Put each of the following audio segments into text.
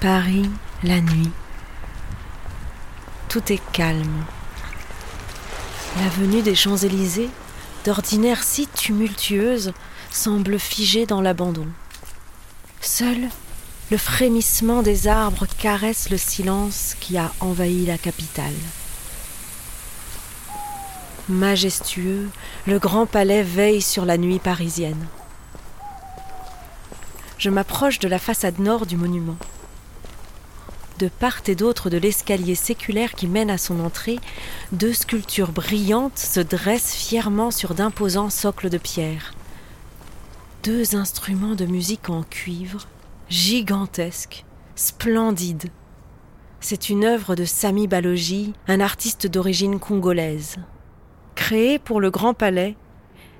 Paris, la nuit. Tout est calme. L'avenue des Champs-Élysées, d'ordinaire si tumultueuse, semble figée dans l'abandon. Seul le frémissement des arbres caresse le silence qui a envahi la capitale. Majestueux, le grand palais veille sur la nuit parisienne. Je m'approche de la façade nord du monument. De part et d'autre de l'escalier séculaire qui mène à son entrée, deux sculptures brillantes se dressent fièrement sur d'imposants socles de pierre. Deux instruments de musique en cuivre gigantesque, splendide. C'est une œuvre de Sami Balogi, un artiste d'origine congolaise. Créée pour le Grand Palais,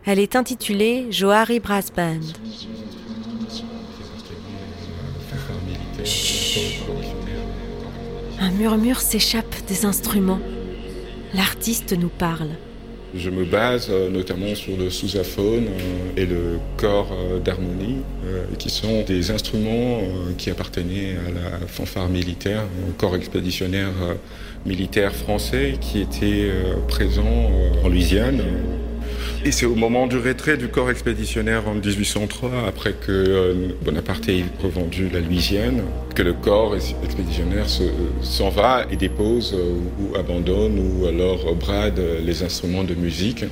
elle est intitulée Johari Brass Band. Un murmure s'échappe des instruments. L'artiste nous parle. Je me base euh, notamment sur le sousaphone euh, et le corps euh, d'harmonie, qui sont des instruments qui appartenaient à la fanfare militaire, au corps expéditionnaire militaire français qui était présent en Louisiane et c'est au moment du retrait du corps expéditionnaire en 1803, après que euh, Bonaparte ait revendu la Louisiane, que le corps expéditionnaire s'en va et dépose euh, ou abandonne ou alors brade les instruments de musique.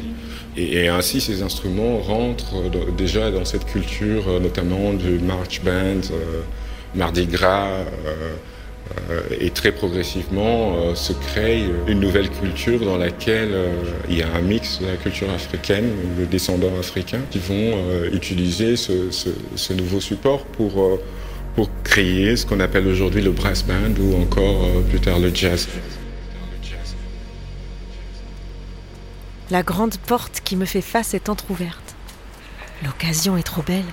Et, ainsi, ces instruments rentrent déjà dans cette culture, notamment du march band, euh, Mardi Gras. Euh, et très progressivement euh, se crée une nouvelle culture dans laquelle euh, il y a un mix de la culture africaine, le descendants africains, qui vont utiliser ce, ce, nouveau support pour, pour créer ce qu'on appelle aujourd'hui le brass band ou encore plus tard le jazz. La grande porte qui me fait face est entr'ouverte. L'occasion est trop belle.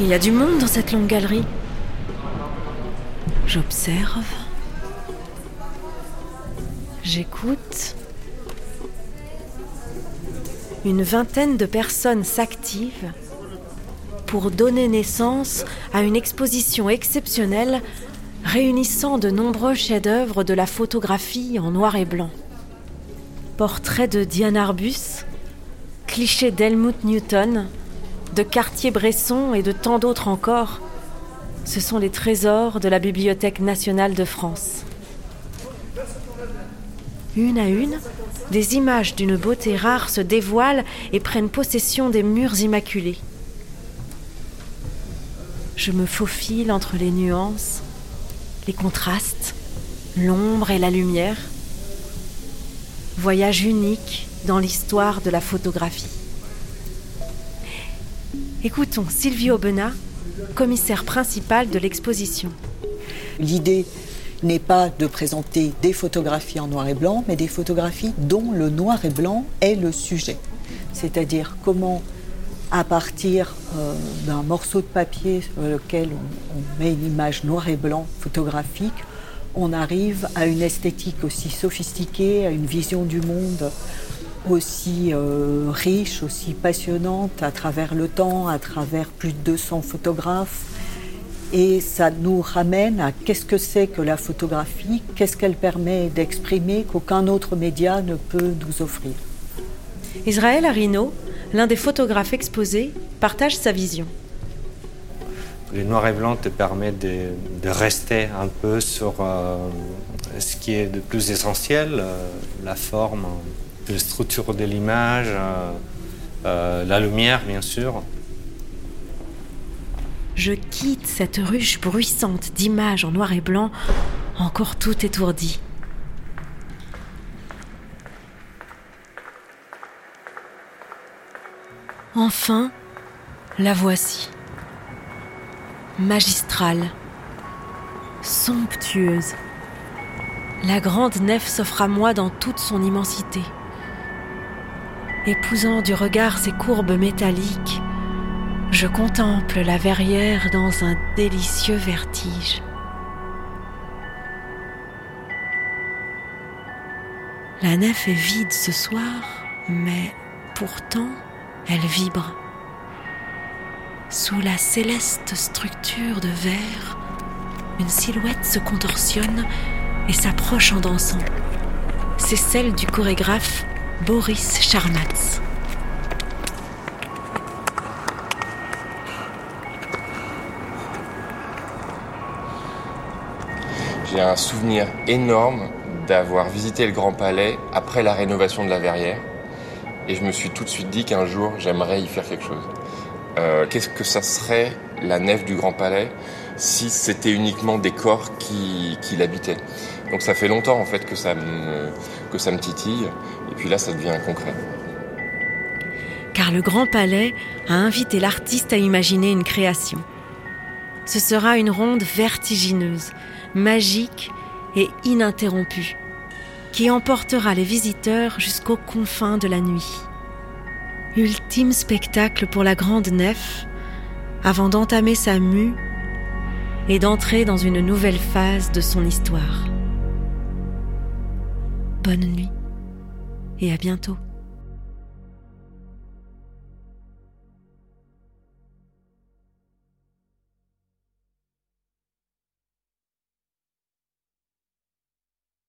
Il y a du monde dans cette longue galerie. J'observe. J'écoute. Une vingtaine de personnes s'activent pour donner naissance à une exposition exceptionnelle réunissant de nombreux chefs-d'œuvre de la photographie en noir et blanc. Portraits de Diane Arbus, clichés d'Helmut Newton, de Cartier-Bresson et de tant d'autres encore. Ce sont les trésors de la Bibliothèque nationale de France. Une à une, des images d'une beauté rare se dévoilent et prennent possession des murs immaculés. Je me faufile entre les nuances, les contrastes, l'ombre et la lumière. Voyage unique dans l'histoire de la photographie. Écoutons Silvio Benat, commissaire principal de l'exposition. L'idée n'est pas de présenter des photographies en noir et blanc, mais des photographies dont le noir et blanc est le sujet. C'est-à-dire comment, à partir euh, d'un morceau de papier sur lequel on, met une image noir et blanc photographique, on arrive à une esthétique aussi sophistiquée, à une vision du monde aussi euh, riche, aussi passionnante à travers le temps, à travers plus de 200 photographes. Et ça nous ramène à qu'est-ce que c'est que la photographie, qu'est-ce qu'elle permet d'exprimer qu'aucun autre média ne peut nous offrir. Israël Arino, l'un des photographes exposés, partage sa vision. Le noir et blanc te permet de, rester un peu sur euh, ce qui est de plus essentiel, euh, la forme, la structure de l'image, euh, euh, la lumière bien sûr. Je quitte cette ruche bruissante d'images en noir et blanc, encore tout étourdi. Enfin, la voici. Magistrale, somptueuse, La grande nef s'offre à moi dans toute son immensité. Épousant du regard ses courbes métalliques, je contemple la verrière dans un délicieux vertige. La nef est vide ce soir, mais pourtant elle vibre. Sous la céleste structure de verre, une silhouette se contorsionne et s'approche en dansant. C'est celle du chorégraphe Boris Charmatz. J'ai un souvenir énorme d'avoir visité le Grand Palais après la rénovation de la Verrière. Et je me suis tout de suite dit qu'un jour, j'aimerais y faire quelque chose. Euh, Qu'est-ce que ça serait la nef du Grand Palais si c'était uniquement des corps qui, qui l'habitaient? Donc ça fait longtemps en fait que ça, me, que ça me titille. Puis là, ça devient concret. Car le Grand Palais a invité l'artiste à imaginer une création. Ce sera une ronde vertigineuse, magique et ininterrompue, qui emportera les visiteurs jusqu'aux confins de la nuit. Ultime spectacle pour la grande nef, avant d'entamer sa mue et d'entrer dans une nouvelle phase de son histoire. Bonne nuit et à bientôt.